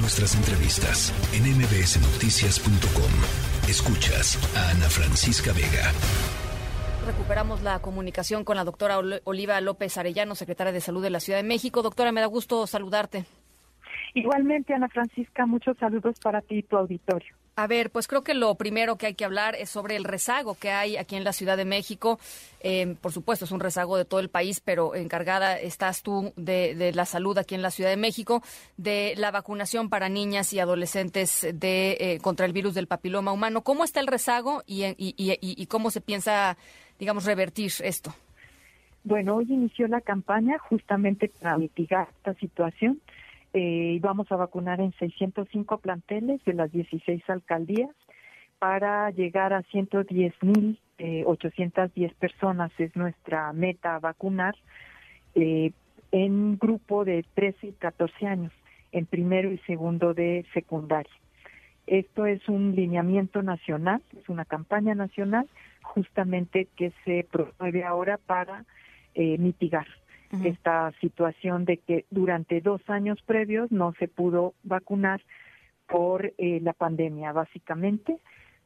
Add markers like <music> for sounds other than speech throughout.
Nuestras entrevistas en mbsnoticias.com. Escuchas a Ana Francisca Vega. Recuperamos la comunicación con la doctora Oliva López Arellano, secretaria de Salud de la Ciudad de México. Doctora, me da gusto saludarte. Igualmente, Ana Francisca, muchos saludos para ti y tu auditorio. A ver, pues creo que lo primero que hay que hablar es sobre el rezago que hay aquí en la Ciudad de México. Eh, por supuesto, es un rezago de todo el país, pero encargada estás tú de, la salud aquí en la Ciudad de México, de la vacunación para niñas y adolescentes de eh, contra el virus del papiloma humano. ¿Cómo está el rezago y, y cómo se piensa, digamos, revertir esto? Bueno, hoy inició la campaña justamente para mitigar esta situación eh, vamos a vacunar en 605 planteles de las 16 alcaldías para llegar a 110.810 eh, personas es nuestra meta vacunar eh, en grupo de 13 y 14 años, en primero y segundo de secundaria. Esto es un lineamiento nacional, es una campaña nacional justamente que se promueve ahora para eh, mitigar esta situación de que durante dos años previos no se pudo vacunar por eh, la pandemia, básicamente,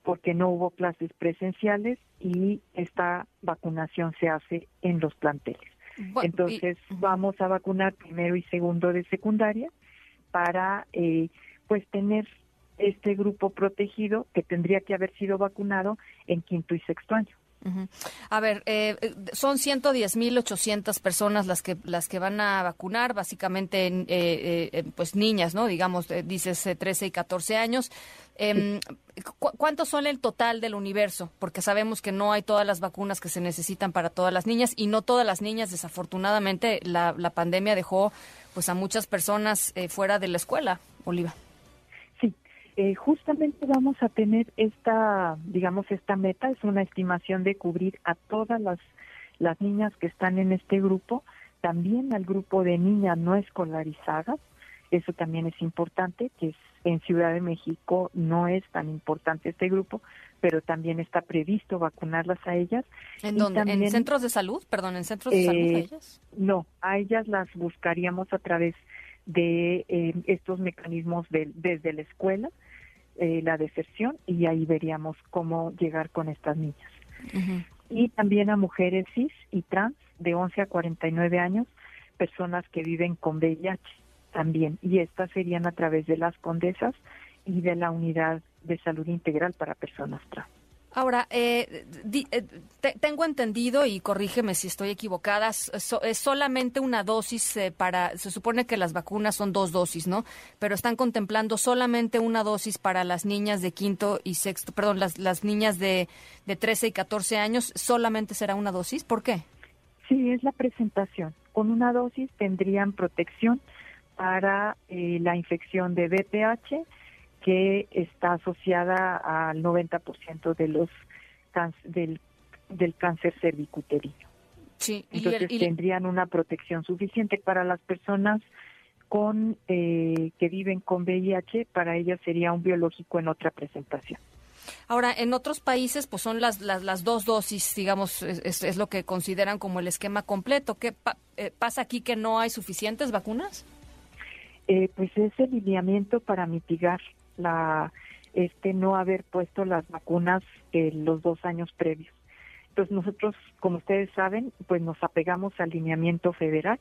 porque no hubo clases presenciales y esta vacunación se hace en los planteles. Entonces vamos a vacunar primero y segundo de secundaria para eh, pues tener este grupo protegido que tendría que haber sido vacunado en quinto y sexto año. A ver, eh, son 110.800 personas las que las que van a vacunar, básicamente eh, eh, pues niñas, ¿no? Digamos, dices 13 y 14 años. Em, ¿Cuántos son el total del universo? Porque sabemos que no hay todas las vacunas que se necesitan para todas las niñas y no todas las niñas, desafortunadamente, la, la pandemia dejó pues a muchas personas fuera de la escuela, Oliva. Eh, justamente vamos a tener esta, digamos, esta meta, es una estimación de cubrir a todas las, las niñas que están en este grupo, también al grupo de niñas no escolarizadas, eso también es importante, que es, en Ciudad de México no es tan importante este grupo, pero también está previsto vacunarlas a ellas. ¿En dónde? ¿En centros de salud? Perdón, ¿en centros de salud a eh, ellas? No, a ellas las buscaríamos a través de eh, estos mecanismos desde la escuela, eh, la deserción, y ahí veríamos cómo llegar con estas niñas. Y también a mujeres cis y trans de 11 a 49 años, personas que viven con VIH también, y estas serían a través de las condesas y de la unidad de salud integral para personas trans. Ahora, eh, eh tengo entendido, y corrígeme si estoy equivocada, es solamente una dosis eh, para, se supone que las vacunas son dos dosis, ¿no? Pero están contemplando solamente una dosis para las niñas de quinto y sexto, perdón, las, las niñas de, de 13 y 14 años, solamente será una dosis. ¿Por qué? Sí, es la presentación. Con una dosis tendrían protección para eh, la infección de BPH, que está asociada al 90% de los del, del cáncer cervicuterino. Sí, Entonces tendrían una protección suficiente para las personas con eh, que viven con VIH, para ellas sería un biológico en otra presentación. Ahora, en otros países, pues son las, las, las dos dosis, digamos, es, es, lo que consideran como el esquema completo. ¿Qué eh, pasa aquí que no hay suficientes vacunas? Eh, pues es el lineamiento para mitigar la este no haber puesto las vacunas los dos años previos. Entonces nosotros, como ustedes saben, pues nos apegamos al lineamiento federal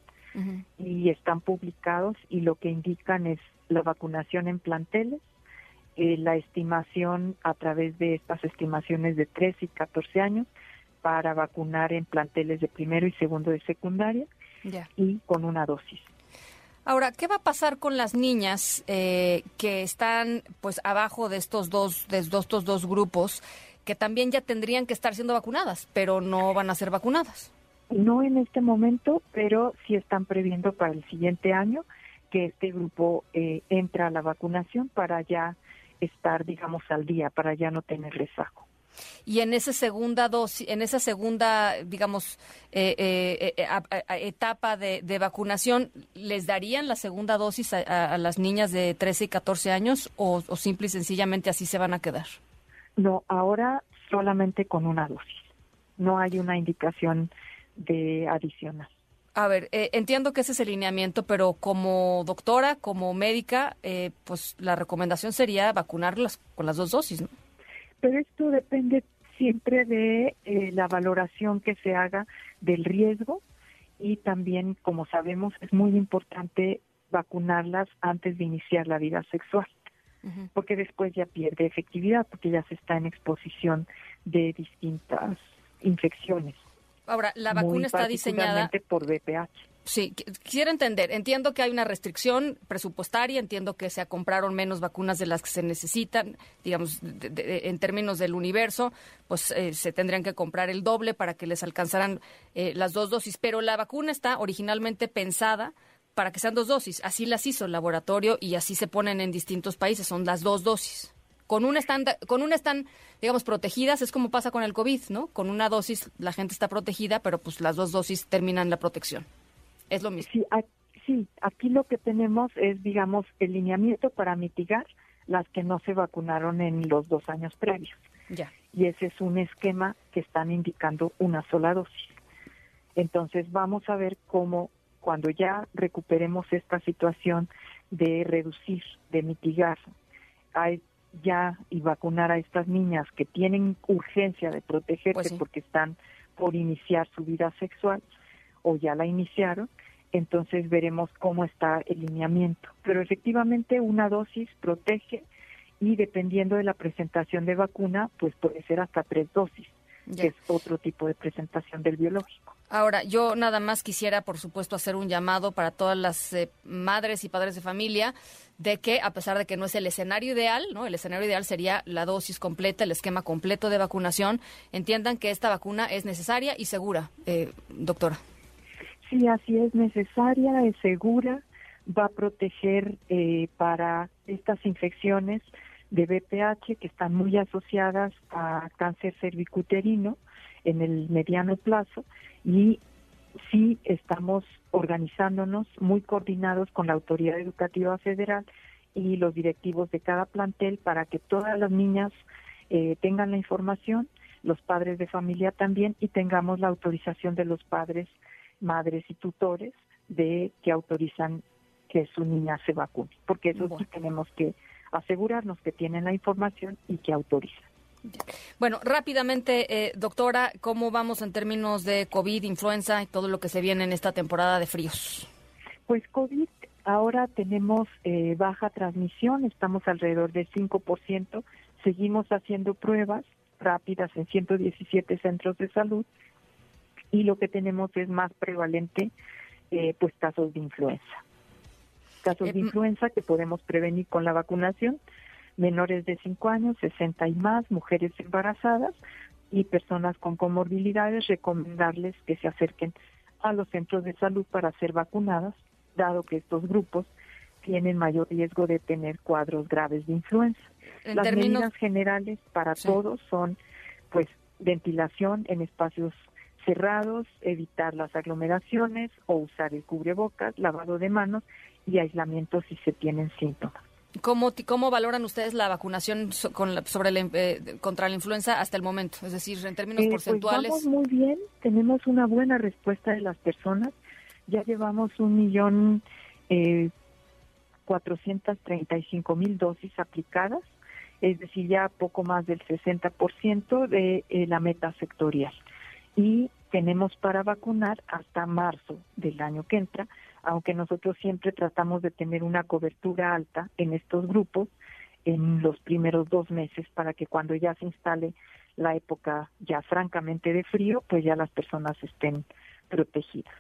y están publicados y lo que indican es la vacunación en planteles, eh, la estimación a través de estas estimaciones de 3 y 14 años para vacunar en planteles de primero y segundo de secundaria y con una dosis. Ahora, ¿qué va a pasar con las niñas eh, que están pues abajo de estos dos, de estos dos grupos que también ya tendrían que estar siendo vacunadas, pero no van a ser vacunadas? No en este momento, pero sí están previendo para el siguiente año que este grupo eh, entra a la vacunación para ya estar, digamos, al día, para ya no tener rezago y en esa segunda dosis, en esa segunda, digamos, eh, eh, eh, etapa de, vacunación, ¿les darían la segunda dosis a, las niñas de 13 y 14 años o, simple y sencillamente así se van a quedar? No, ahora solamente con una dosis. No hay una indicación de adicional. A ver, eh, entiendo que ese es el lineamiento, pero como doctora, como médica, eh, pues la recomendación sería vacunarlas con las dos dosis, ¿no? Pero esto depende siempre de eh, la valoración que se haga del riesgo y también, como sabemos, es muy importante vacunarlas antes de iniciar la vida sexual, porque después ya pierde efectividad, porque ya se está en exposición de distintas infecciones. Ahora, la vacuna está diseñada por VPH. Sí, quisiera entender. Entiendo que hay una restricción presupuestaria, entiendo que se compraron menos vacunas de las que se necesitan, digamos, en términos del universo, pues eh, se tendrían que comprar el doble para que les alcanzaran eh, las dos dosis. Pero la vacuna está originalmente pensada para que sean dos dosis. Así las hizo el laboratorio y así se ponen en distintos países. Son las dos dosis. Con una están, con una están, digamos, protegidas, es como pasa con el COVID, ¿no? Con una dosis la gente está protegida, pero pues las dos dosis terminan la protección. Es lo mismo. Sí, aquí lo que tenemos es, digamos, el lineamiento para mitigar las que no se vacunaron en los dos años previos. Ya. Y ese es un esquema que están indicando una sola dosis. Entonces vamos a ver cómo cuando ya recuperemos esta situación de reducir, de mitigar, hay ya y vacunar a estas niñas que tienen urgencia de protegerse pues porque están por iniciar su vida sexual o ya la iniciaron, entonces veremos cómo está el lineamiento. Pero efectivamente una dosis protege y dependiendo de la presentación de vacuna, pues puede ser hasta tres dosis, que es otro tipo de presentación del biológico. Ahora, yo nada más quisiera, por supuesto, hacer un llamado para todas las eh, madres y padres de familia de que, a pesar de que no es el escenario ideal, ¿no? El escenario ideal sería la dosis completa, el esquema completo de vacunación, entiendan que esta vacuna es necesaria y segura, eh, doctora. Sí, así es necesaria, es segura, va a proteger eh, para estas infecciones de BPH que están muy asociadas a cáncer cervicuterino en el mediano plazo. Y sí estamos organizándonos muy coordinados con la Autoridad Educativa Federal y los directivos de cada plantel para que todas las niñas eh, tengan la información, los padres de familia también y tengamos la autorización de los padres, madres y tutores de que autorizan que su niña se vacune, porque eso sí tenemos que asegurarnos que tienen la información y que autorizan. Bueno, rápidamente, eh, doctora, ¿cómo vamos en términos de COVID, influenza y todo lo que se viene en esta temporada de fríos? Pues COVID, ahora tenemos eh, baja transmisión, estamos alrededor del 5%, seguimos haciendo pruebas rápidas en 117 centros de salud y lo que tenemos es más prevalente, eh, pues casos de influenza. Casos de influenza que podemos prevenir con la vacunación menores de 5 años, 60 y más, mujeres embarazadas y personas con comorbilidades, recomendarles que se acerquen a los centros de salud para ser vacunadas, dado que estos grupos tienen mayor riesgo de tener cuadros graves de influenza. Las medidas generales para todos son, pues, ventilación en espacios cerrados, evitar las aglomeraciones o usar el cubrebocas, lavado de manos y aislamiento si se tienen síntomas. ¿Cómo, ¿Cómo valoran ustedes la vacunación sobre eh, contra la influenza hasta el momento? Es decir, en términos eh, pues porcentuales. vamos muy bien, tenemos una buena respuesta de las personas. Ya llevamos un millón eh, cuatrocientos treinta y cinco mil dosis aplicadas, es decir, ya poco más del 60% de eh, la meta sectorial. Y tenemos para vacunar hasta marzo del año que entra aunque nosotros siempre tratamos de tener una cobertura alta en estos grupos en los primeros dos meses para que cuando ya se instale la época ya francamente de frío, pues ya las personas estén protegidas.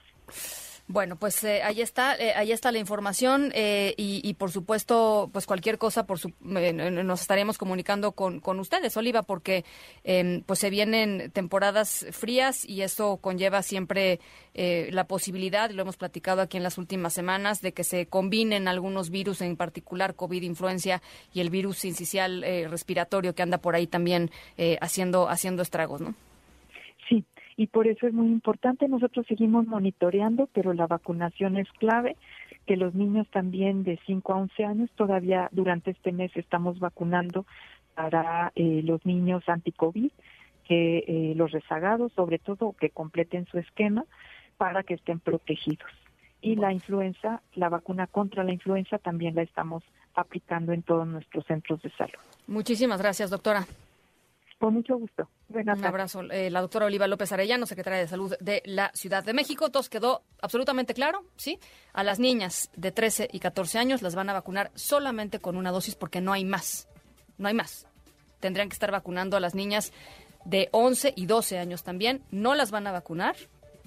Bueno, pues eh, ahí está, eh, ahí está la información eh, y, por supuesto, pues cualquier cosa, por su, nos estaremos comunicando con, con ustedes, Oliva, porque em, pues se vienen temporadas frías y eso conlleva siempre la posibilidad, lo hemos platicado aquí en las últimas semanas, de que se combinen algunos virus, en particular COVID, influencia y el virus sincicial respiratorio que anda por ahí también haciendo haciendo estragos, ¿no? Y por eso es muy importante. Nosotros seguimos monitoreando, pero la vacunación es clave, que los niños también de 5 a 11 años, todavía durante este mes estamos vacunando para eh, los niños anti-COVID, que eh, los rezagados, sobre todo, que completen su esquema para que estén protegidos. Y la influenza, la vacuna contra la influenza también la estamos aplicando en todos nuestros centros de salud. Muchísimas gracias, doctora. Con mucho gusto. Un abrazo. Eh, la doctora Oliva López Arellano, secretaria de Salud de la Ciudad de México. Todo quedó absolutamente claro, ¿sí? A las niñas de 13 y 14 años las van a vacunar solamente con una dosis porque no hay más. No hay más. Tendrían que estar vacunando a las niñas de 11 y 12 años también. No las van a vacunar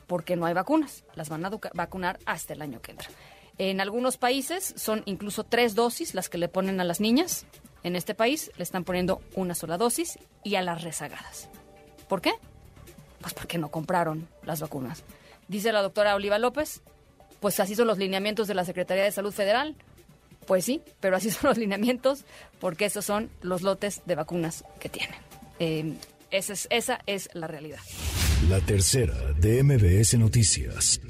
porque no hay vacunas. Las van a vacunar hasta el año que entra. En algunos países son incluso tres dosis las que le ponen a las niñas en este país le están poniendo una sola dosis y a las rezagadas. ¿Por qué? Pues porque no compraron las vacunas. Dice la doctora Oliva López, pues así son los lineamientos de la Secretaría de Salud Federal. Pues sí, pero así <laughs> son los lineamientos porque esos son los lotes de vacunas que tienen. Es, esa es la realidad. La tercera de MBS Noticias.